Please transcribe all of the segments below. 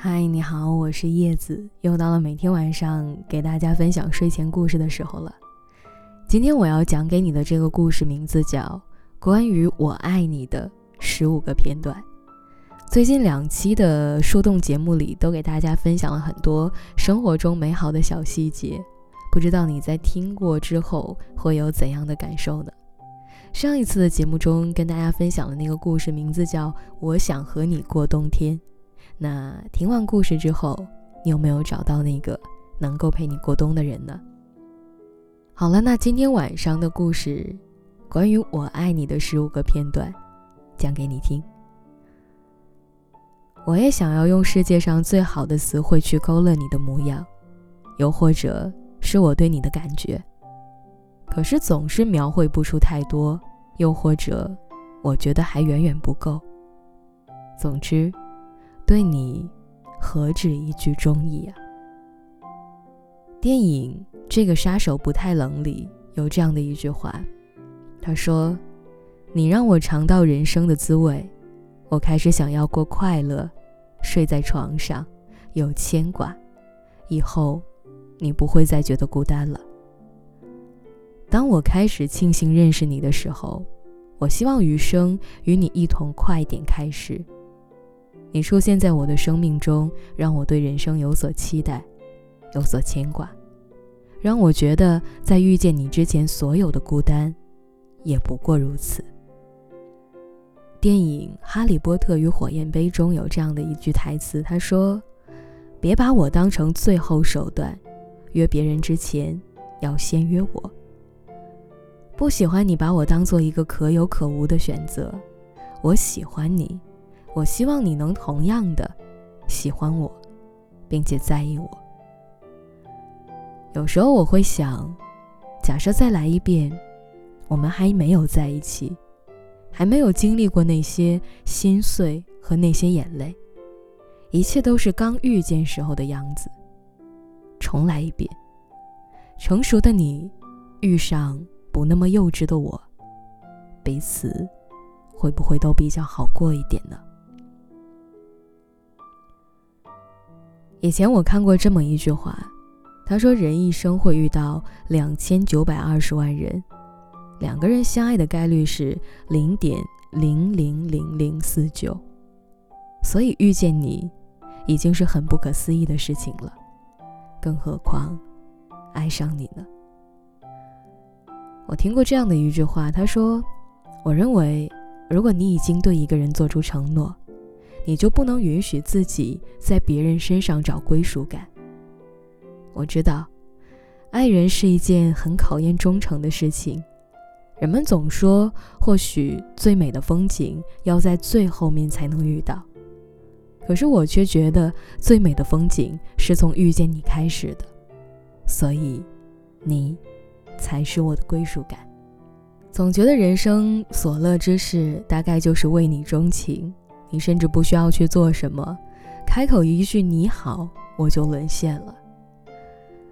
嗨，你好，我是叶子，又到了每天晚上给大家分享睡前故事的时候了。今天我要讲给你的这个故事名字叫《关于我爱你的十五个片段》。最近两期的树洞节目里，都给大家分享了很多生活中美好的小细节，不知道你在听过之后会有怎样的感受呢？上一次的节目中跟大家分享的那个故事名字叫《我想和你过冬天》。那听完故事之后，你有没有找到那个能够陪你过冬的人呢？好了，那今天晚上的故事，关于我爱你的十五个片段，讲给你听。我也想要用世界上最好的词汇去勾勒你的模样，又或者是我对你的感觉。可是总是描绘不出太多，又或者我觉得还远远不够。总之，对你何止一句中意啊？电影《这个杀手不太冷》里有这样的一句话，他说：“你让我尝到人生的滋味，我开始想要过快乐。”睡在床上，有牵挂，以后你不会再觉得孤单了。当我开始庆幸认识你的时候，我希望余生与你一同快点开始。你出现在我的生命中，让我对人生有所期待，有所牵挂，让我觉得在遇见你之前，所有的孤单也不过如此。电影《哈利波特与火焰杯》中有这样的一句台词，他说：“别把我当成最后手段，约别人之前要先约我。不喜欢你把我当做一个可有可无的选择，我喜欢你，我希望你能同样的喜欢我，并且在意我。有时候我会想，假设再来一遍，我们还没有在一起。”还没有经历过那些心碎和那些眼泪，一切都是刚遇见时候的样子。重来一遍，成熟的你遇上不那么幼稚的我，彼此会不会都比较好过一点呢？以前我看过这么一句话，他说：“人一生会遇到两千九百二十万人。”两个人相爱的概率是零点零零零零四九，所以遇见你已经是很不可思议的事情了，更何况爱上你呢？我听过这样的一句话，他说：“我认为，如果你已经对一个人做出承诺，你就不能允许自己在别人身上找归属感。”我知道，爱人是一件很考验忠诚的事情。人们总说，或许最美的风景要在最后面才能遇到，可是我却觉得最美的风景是从遇见你开始的，所以，你，才是我的归属感。总觉得人生所乐之事，大概就是为你钟情，你甚至不需要去做什么，开口一句你好，我就沦陷了。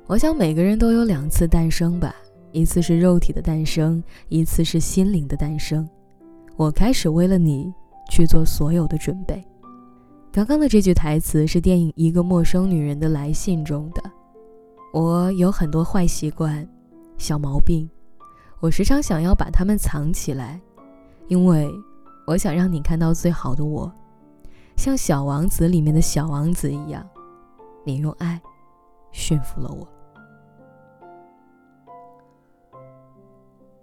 我想每个人都有两次诞生吧。一次是肉体的诞生，一次是心灵的诞生。我开始为了你去做所有的准备。刚刚的这句台词是电影《一个陌生女人的来信》中的。我有很多坏习惯、小毛病，我时常想要把它们藏起来，因为我想让你看到最好的我，像《小王子》里面的小王子一样。你用爱驯服了我。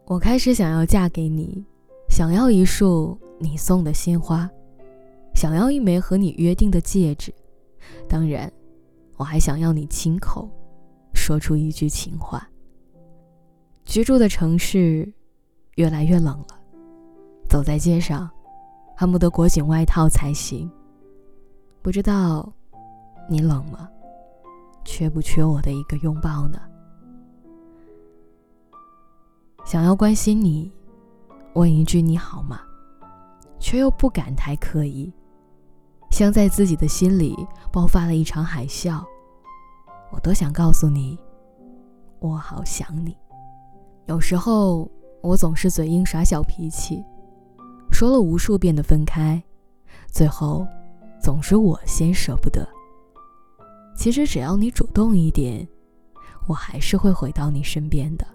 我开始想要嫁给你，想要一束你送的鲜花，想要一枚和你约定的戒指，当然，我还想要你亲口说出一句情话。居住的城市越来越冷了，走在街上，恨不得裹紧外套才行。不知道你冷吗？缺不缺我的一个拥抱呢？想要关心你，问一句你好吗，却又不敢太刻意，像在自己的心里爆发了一场海啸。我多想告诉你，我好想你。有时候我总是嘴硬耍小脾气，说了无数遍的分开，最后总是我先舍不得，其实只要你主动一点，我还是会回到你身边的。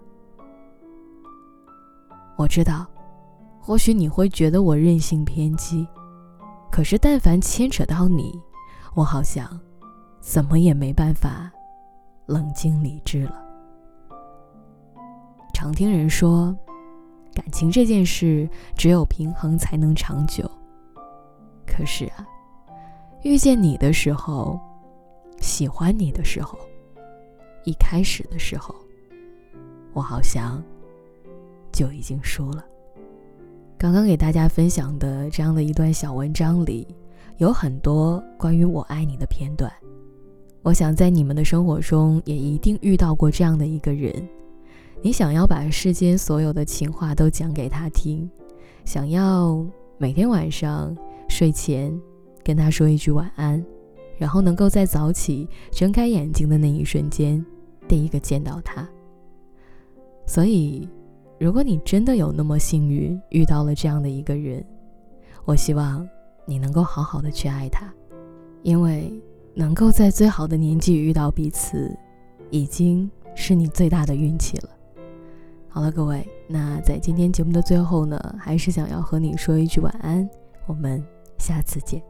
我知道，或许你会觉得我任性偏激，可是但凡牵扯到你，我好像怎么也没办法冷静理智了。常听人说，感情这件事只有平衡才能长久。可是啊，遇见你的时候，喜欢你的时候，一开始的时候，我好像。就已经输了。刚刚给大家分享的这样的一段小文章里，有很多关于我爱你的片段。我想在你们的生活中也一定遇到过这样的一个人，你想要把世间所有的情话都讲给他听，想要每天晚上睡前跟他说一句晚安，然后能够在早起睁开眼睛的那一瞬间，第一个见到他。所以。如果你真的有那么幸运遇到了这样的一个人，我希望你能够好好的去爱他，因为能够在最好的年纪遇到彼此，已经是你最大的运气了。好了，各位，那在今天节目的最后呢，还是想要和你说一句晚安，我们下次见。